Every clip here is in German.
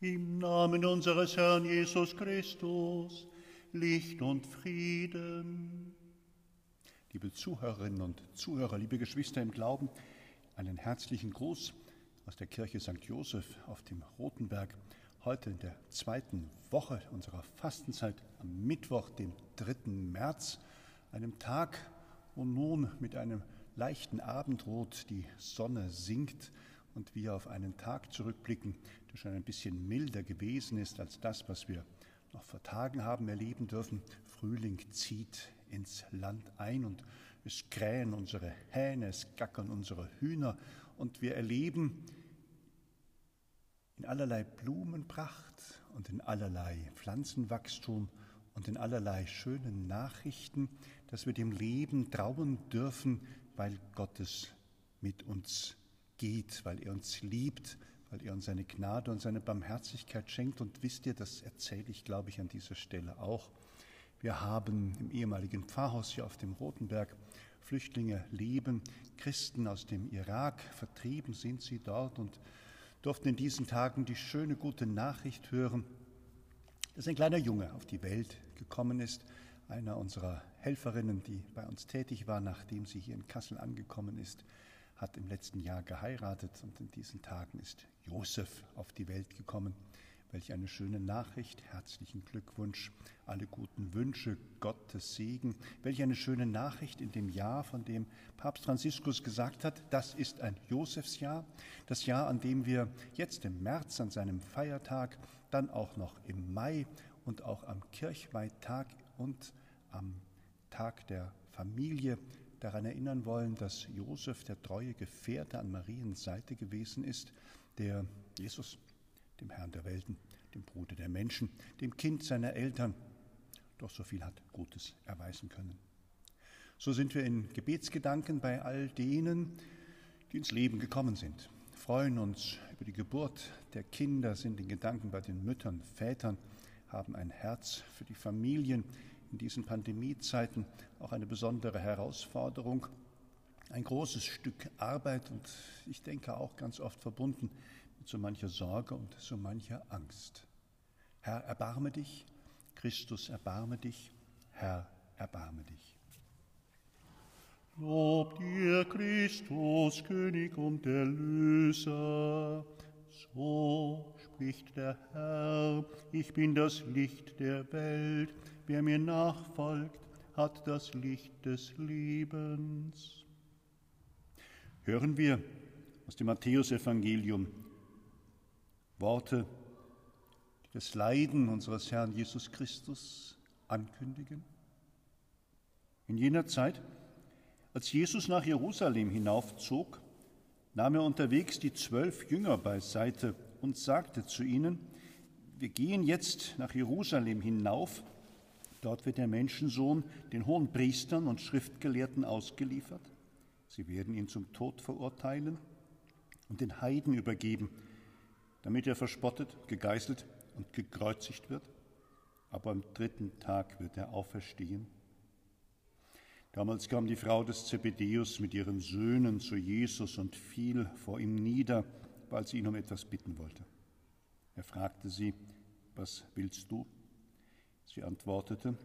Im Namen unseres Herrn Jesus Christus, Licht und Frieden. Liebe Zuhörerinnen und Zuhörer, liebe Geschwister im Glauben, einen herzlichen Gruß aus der Kirche St. Joseph auf dem Rotenberg. Heute in der zweiten Woche unserer Fastenzeit am Mittwoch, dem 3. März, einem Tag, wo nun mit einem leichten Abendrot die Sonne sinkt und wir auf einen Tag zurückblicken, der schon ein bisschen milder gewesen ist als das, was wir noch vor Tagen haben erleben dürfen. Frühling zieht ins Land ein und es krähen unsere Hähne, es gackern unsere Hühner und wir erleben in allerlei Blumenpracht und in allerlei Pflanzenwachstum und in allerlei schönen Nachrichten, dass wir dem Leben trauen dürfen, weil Gottes mit uns geht, weil er uns liebt, weil er uns seine Gnade und seine Barmherzigkeit schenkt. Und wisst ihr, das erzähle ich, glaube ich, an dieser Stelle auch. Wir haben im ehemaligen Pfarrhaus hier auf dem Rotenberg Flüchtlinge leben, Christen aus dem Irak, vertrieben sind sie dort und durften in diesen Tagen die schöne, gute Nachricht hören, dass ein kleiner Junge auf die Welt gekommen ist, einer unserer Helferinnen, die bei uns tätig war, nachdem sie hier in Kassel angekommen ist, hat im letzten Jahr geheiratet und in diesen Tagen ist Josef auf die Welt gekommen. Welch eine schöne Nachricht, herzlichen Glückwunsch, alle guten Wünsche, Gottes Segen. Welch eine schöne Nachricht in dem Jahr, von dem Papst Franziskus gesagt hat, das ist ein Josefsjahr, das Jahr, an dem wir jetzt im März an seinem Feiertag, dann auch noch im Mai und auch am Kirchweihtag und am Tag der Familie daran erinnern wollen, dass Josef der treue Gefährte an Mariens Seite gewesen ist, der Jesus, dem Herrn der Welten, dem Bruder der Menschen, dem Kind seiner Eltern, doch so viel hat Gutes erweisen können. So sind wir in Gebetsgedanken bei all denen, die ins Leben gekommen sind, freuen uns über die Geburt der Kinder, sind in Gedanken bei den Müttern, Vätern, haben ein Herz für die Familien, in diesen Pandemiezeiten auch eine besondere Herausforderung, ein großes Stück Arbeit und ich denke auch ganz oft verbunden mit so mancher Sorge und so mancher Angst. Herr, erbarme dich, Christus, erbarme dich, Herr, erbarme dich. Lob dir, Christus, König und Erlöser. So spricht der Herr, ich bin das Licht der Welt. Wer mir nachfolgt, hat das Licht des Lebens. Hören wir aus dem Matthäusevangelium Worte, die das Leiden unseres Herrn Jesus Christus ankündigen. In jener Zeit, als Jesus nach Jerusalem hinaufzog, nahm er unterwegs die zwölf Jünger beiseite und sagte zu ihnen, wir gehen jetzt nach Jerusalem hinauf, Dort wird der Menschensohn den hohen Priestern und Schriftgelehrten ausgeliefert. Sie werden ihn zum Tod verurteilen und den Heiden übergeben, damit er verspottet, gegeißelt und gekreuzigt wird. Aber am dritten Tag wird er auferstehen. Damals kam die Frau des Zebedeus mit ihren Söhnen zu Jesus und fiel vor ihm nieder, weil sie ihn um etwas bitten wollte. Er fragte sie, was willst du? Sie antwortete,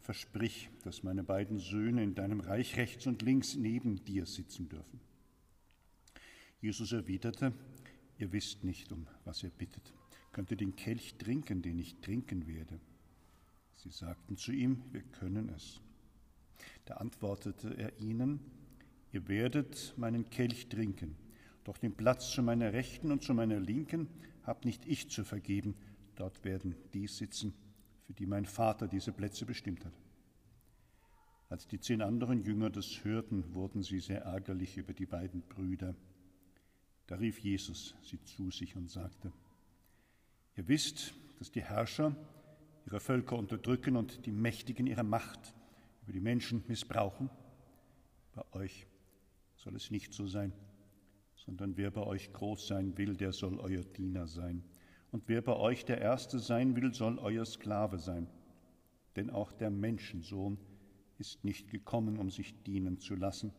Versprich, dass meine beiden Söhne in deinem Reich rechts und links neben dir sitzen dürfen. Jesus erwiderte, Ihr wisst nicht, um was ihr bittet. Könnt ihr den Kelch trinken, den ich trinken werde? Sie sagten zu ihm, wir können es. Da antwortete er ihnen, Ihr werdet meinen Kelch trinken, doch den Platz zu meiner Rechten und zu meiner Linken habt nicht ich zu vergeben, dort werden die sitzen, für die mein Vater diese Plätze bestimmt hat. Als die zehn anderen Jünger das hörten, wurden sie sehr ärgerlich über die beiden Brüder. Da rief Jesus sie zu sich und sagte, Ihr wisst, dass die Herrscher ihre Völker unterdrücken und die Mächtigen ihre Macht über die Menschen missbrauchen. Bei euch soll es nicht so sein, sondern wer bei euch groß sein will, der soll euer Diener sein. Und wer bei euch der Erste sein will, soll euer Sklave sein. Denn auch der Menschensohn ist nicht gekommen, um sich dienen zu lassen,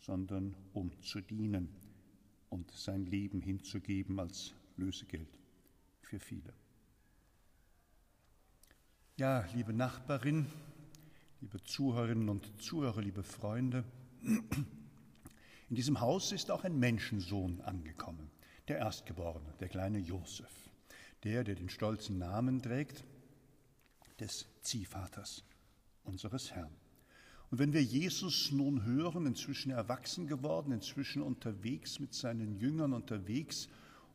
sondern um zu dienen und sein Leben hinzugeben als Lösegeld für viele. Ja, liebe Nachbarin, liebe Zuhörerinnen und Zuhörer, liebe Freunde, in diesem Haus ist auch ein Menschensohn angekommen, der Erstgeborene, der kleine Josef, der, der den stolzen Namen trägt des Ziehvaters unseres Herrn. Und wenn wir Jesus nun hören, inzwischen erwachsen geworden, inzwischen unterwegs mit seinen Jüngern unterwegs,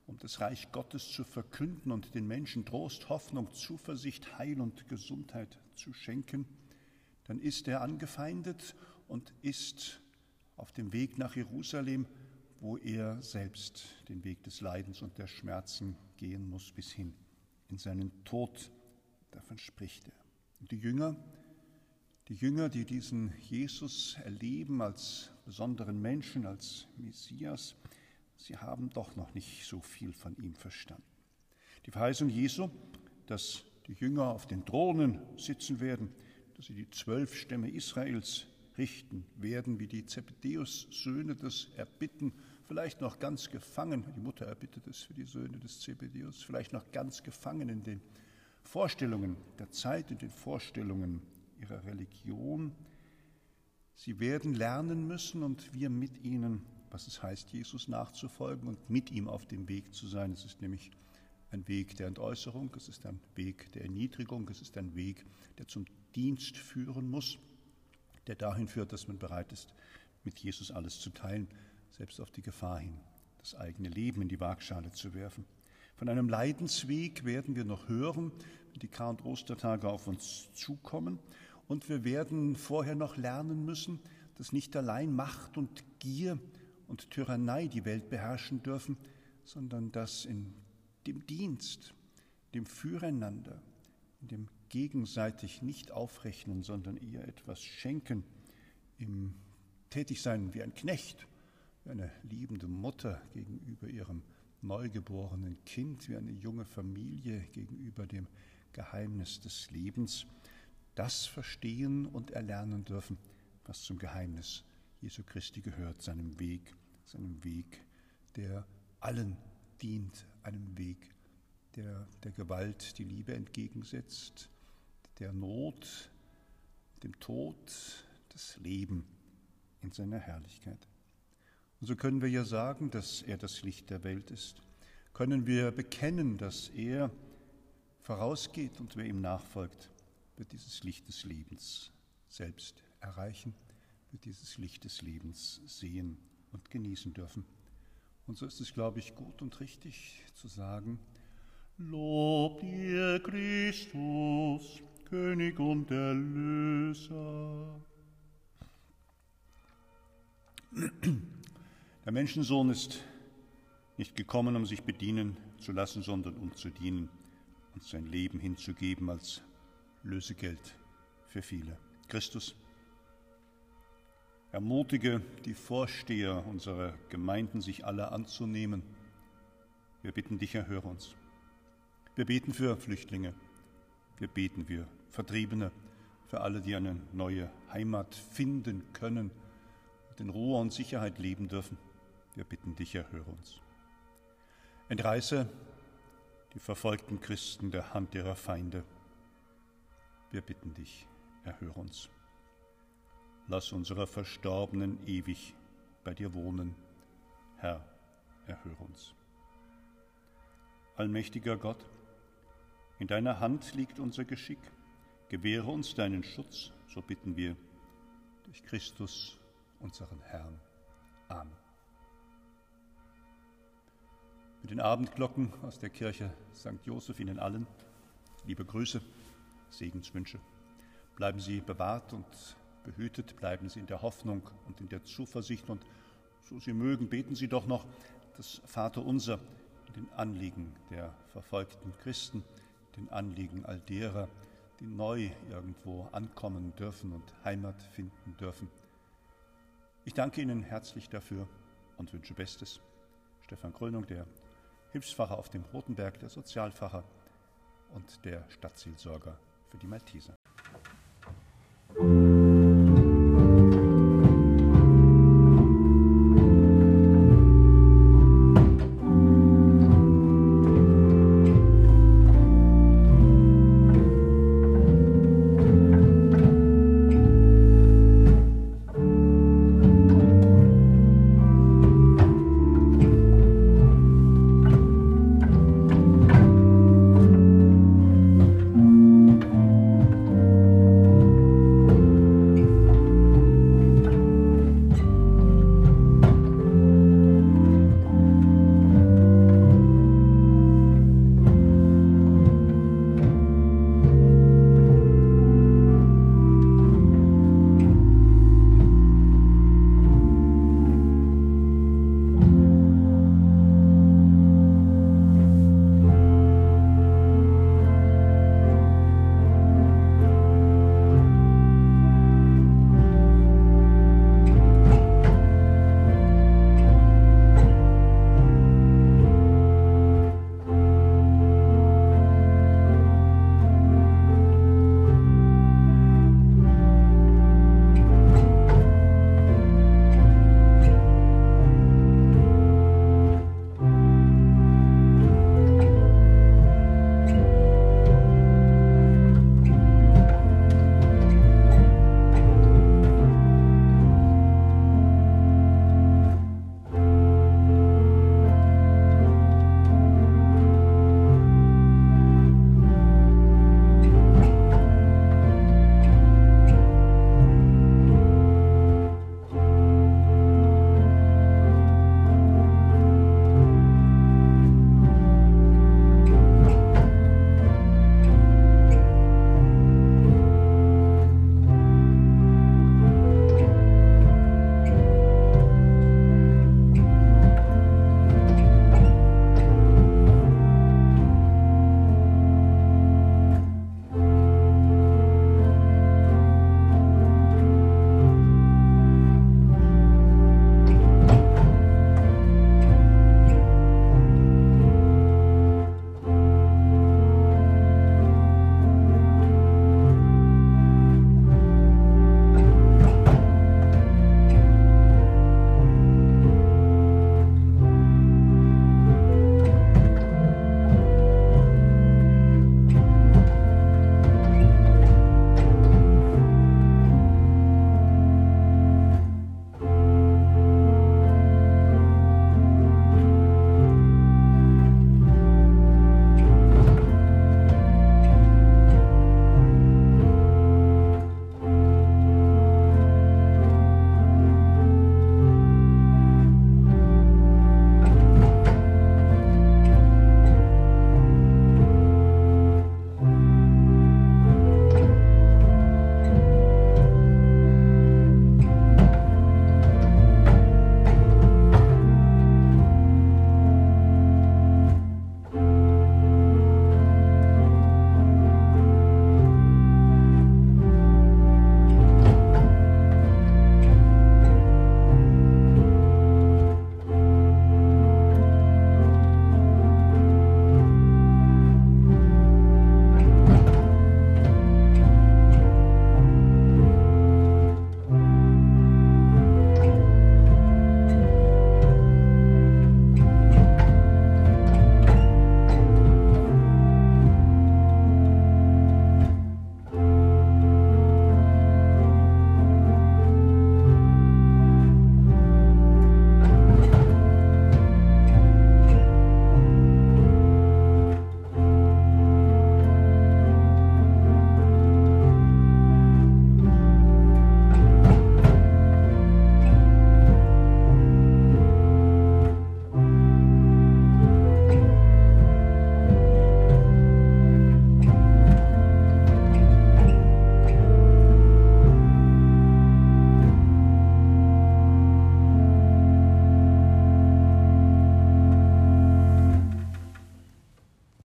um das Reich Gottes zu verkünden und den Menschen Trost, Hoffnung, Zuversicht, Heil und Gesundheit zu schenken, dann ist er angefeindet und ist auf dem Weg nach Jerusalem, wo er selbst den Weg des Leidens und der Schmerzen gehen muss bis hin in seinen Tod. Davon spricht er. Und die Jünger, die Jünger, die diesen Jesus erleben als besonderen Menschen, als Messias, sie haben doch noch nicht so viel von ihm verstanden. Die Verheißung Jesu, dass die Jünger auf den Thronen sitzen werden, dass sie die zwölf Stämme Israels richten werden, wie die Zebedeus-Söhne das erbitten, vielleicht noch ganz gefangen, die Mutter erbittet es für die Söhne des Zebedeus, vielleicht noch ganz gefangen in den Vorstellungen der Zeit, in den Vorstellungen ihrer Religion. Sie werden lernen müssen und wir mit ihnen, was es heißt, Jesus nachzufolgen und mit ihm auf dem Weg zu sein. Es ist nämlich ein Weg der Entäußerung, es ist ein Weg der Erniedrigung, es ist ein Weg, der zum Dienst führen muss, der dahin führt, dass man bereit ist, mit Jesus alles zu teilen, selbst auf die Gefahr hin, das eigene Leben in die Waagschale zu werfen. Von einem Leidensweg werden wir noch hören, wenn die Kar- und Ostertage auf uns zukommen. Und wir werden vorher noch lernen müssen, dass nicht allein Macht und Gier und Tyrannei die Welt beherrschen dürfen, sondern dass in dem Dienst, dem Füreinander, in dem gegenseitig nicht aufrechnen, sondern ihr etwas schenken, im Tätigsein wie ein Knecht, wie eine liebende Mutter gegenüber ihrem neugeborenen Kind, wie eine junge Familie gegenüber dem Geheimnis des Lebens, das verstehen und erlernen dürfen, was zum Geheimnis Jesu Christi gehört, seinem Weg, seinem Weg, der allen dient, einem Weg, der der Gewalt die Liebe entgegensetzt, der Not, dem Tod, das Leben in seiner Herrlichkeit. So können wir ja sagen, dass er das Licht der Welt ist. Können wir bekennen, dass er vorausgeht und wer ihm nachfolgt, wird dieses Licht des Lebens selbst erreichen, wird dieses Licht des Lebens sehen und genießen dürfen. Und so ist es, glaube ich, gut und richtig zu sagen, Lob dir Christus, König und Erlöser. Der Menschensohn ist nicht gekommen, um sich bedienen zu lassen, sondern um zu dienen und sein Leben hinzugeben als Lösegeld für viele. Christus, ermutige die Vorsteher unserer Gemeinden, sich aller anzunehmen. Wir bitten dich, erhöre uns. Wir beten für Flüchtlinge, wir beten für Vertriebene, für alle, die eine neue Heimat finden können und in Ruhe und Sicherheit leben dürfen. Wir bitten dich, erhöre uns. Entreiße die verfolgten Christen der Hand ihrer Feinde. Wir bitten dich, erhöre uns. Lass unsere Verstorbenen ewig bei dir wohnen. Herr, erhöre uns. Allmächtiger Gott, in deiner Hand liegt unser Geschick. Gewähre uns deinen Schutz, so bitten wir durch Christus, unseren Herrn. Amen. Mit den Abendglocken aus der Kirche St. Joseph Ihnen allen liebe Grüße, Segenswünsche. Bleiben Sie bewahrt und behütet, bleiben Sie in der Hoffnung und in der Zuversicht und so Sie mögen, beten Sie doch noch das Vaterunser in den Anliegen der verfolgten Christen den Anliegen all derer, die neu irgendwo ankommen dürfen und Heimat finden dürfen. Ich danke Ihnen herzlich dafür und wünsche Bestes. Stefan Krönung, der Hilfsfacher auf dem Rotenberg, der Sozialfacher und der Stadtseelsorger für die Malteser.